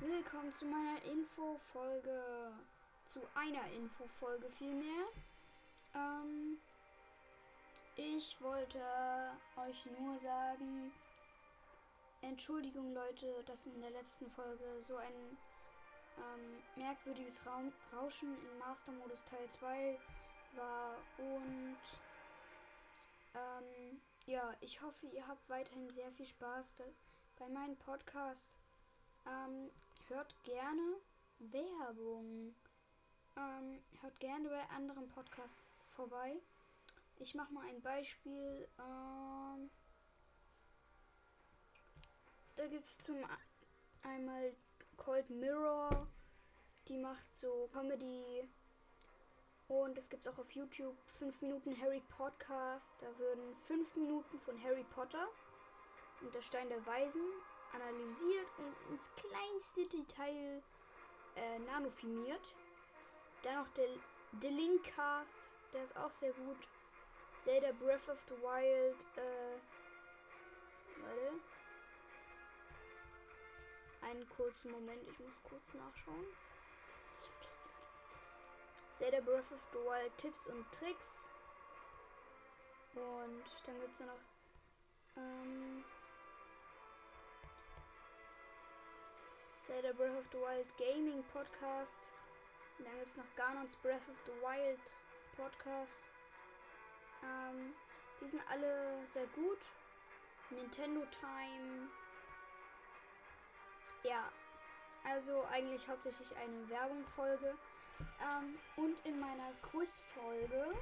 willkommen zu meiner Infofolge. Zu einer Infofolge vielmehr. Ähm, ich wollte euch nur sagen, Entschuldigung Leute, dass in der letzten Folge so ein ähm, merkwürdiges Rauschen im Master-Modus Teil 2 war und ähm, ja, ich hoffe, ihr habt weiterhin sehr viel Spaß bei meinem Podcast. Ähm, hört gerne Werbung. Ähm, hört gerne bei anderen Podcasts vorbei. Ich mache mal ein Beispiel. Ähm, da gibt es zum einmal Cold Mirror. Die macht so Comedy. Und es gibt auch auf YouTube 5 Minuten Harry Podcast. Da würden 5 Minuten von Harry Potter und der Stein der Weisen analysiert und ins kleinste Detail äh, nanofilmiert. Dann noch der, der Linkcast, der ist auch sehr gut. Zelda Breath of the Wild, äh, warte. Einen kurzen Moment, ich muss kurz nachschauen. Zelda Breath of the Wild Tipps und Tricks. Und dann gibt es noch ähm, Zelda Breath of the Wild Gaming Podcast. Und dann gibt es noch Ganons Breath of the Wild Podcast. Ähm, die sind alle sehr gut. Nintendo Time. Ja, also eigentlich hauptsächlich eine Werbungfolge. Ähm, und in meiner Quizfolge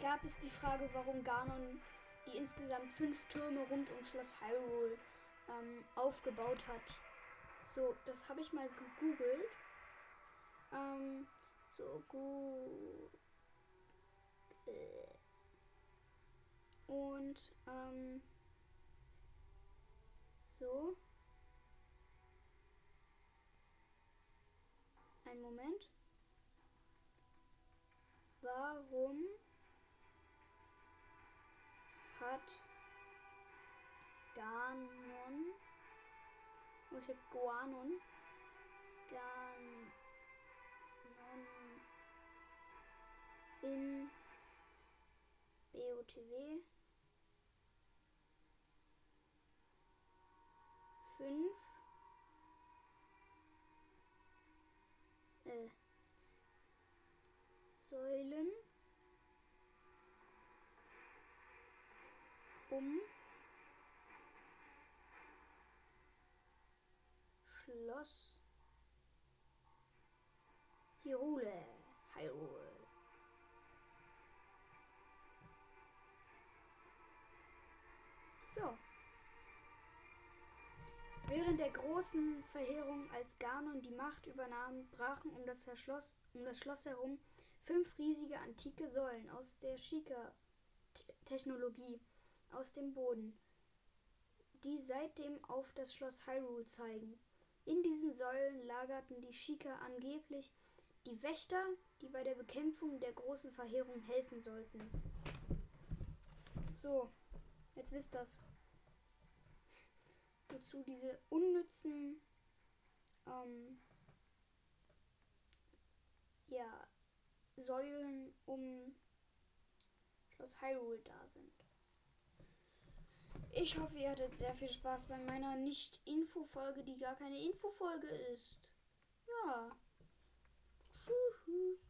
gab es die Frage, warum Ganon die insgesamt fünf Türme rund um Schloss Hyrule ähm, aufgebaut hat. So, das habe ich mal gegoogelt. Ähm, so gut. Und, ähm, so. Ein Moment. Warum hat Oh, ich hab Guanon. Ganon in BOTW. 5 äh, Säulen um Schloss Hyrule. Hyrule. So. Während der großen Verheerung, als Ganon die Macht übernahm, brachen um das, Schloss, um das Schloss herum fünf riesige antike Säulen aus der Shika-Technologie aus dem Boden, die seitdem auf das Schloss Hyrule zeigen. In diesen Säulen lagerten die Shika angeblich die Wächter, die bei der Bekämpfung der großen Verheerung helfen sollten. So, jetzt wisst das. Wozu diese unnützen ähm, ja, Säulen um Schloss Hyrule da sind. Ich hoffe, ihr hattet sehr viel Spaß bei meiner Nicht-Info-Folge, die gar keine Info-Folge ist. Ja. Tschüss.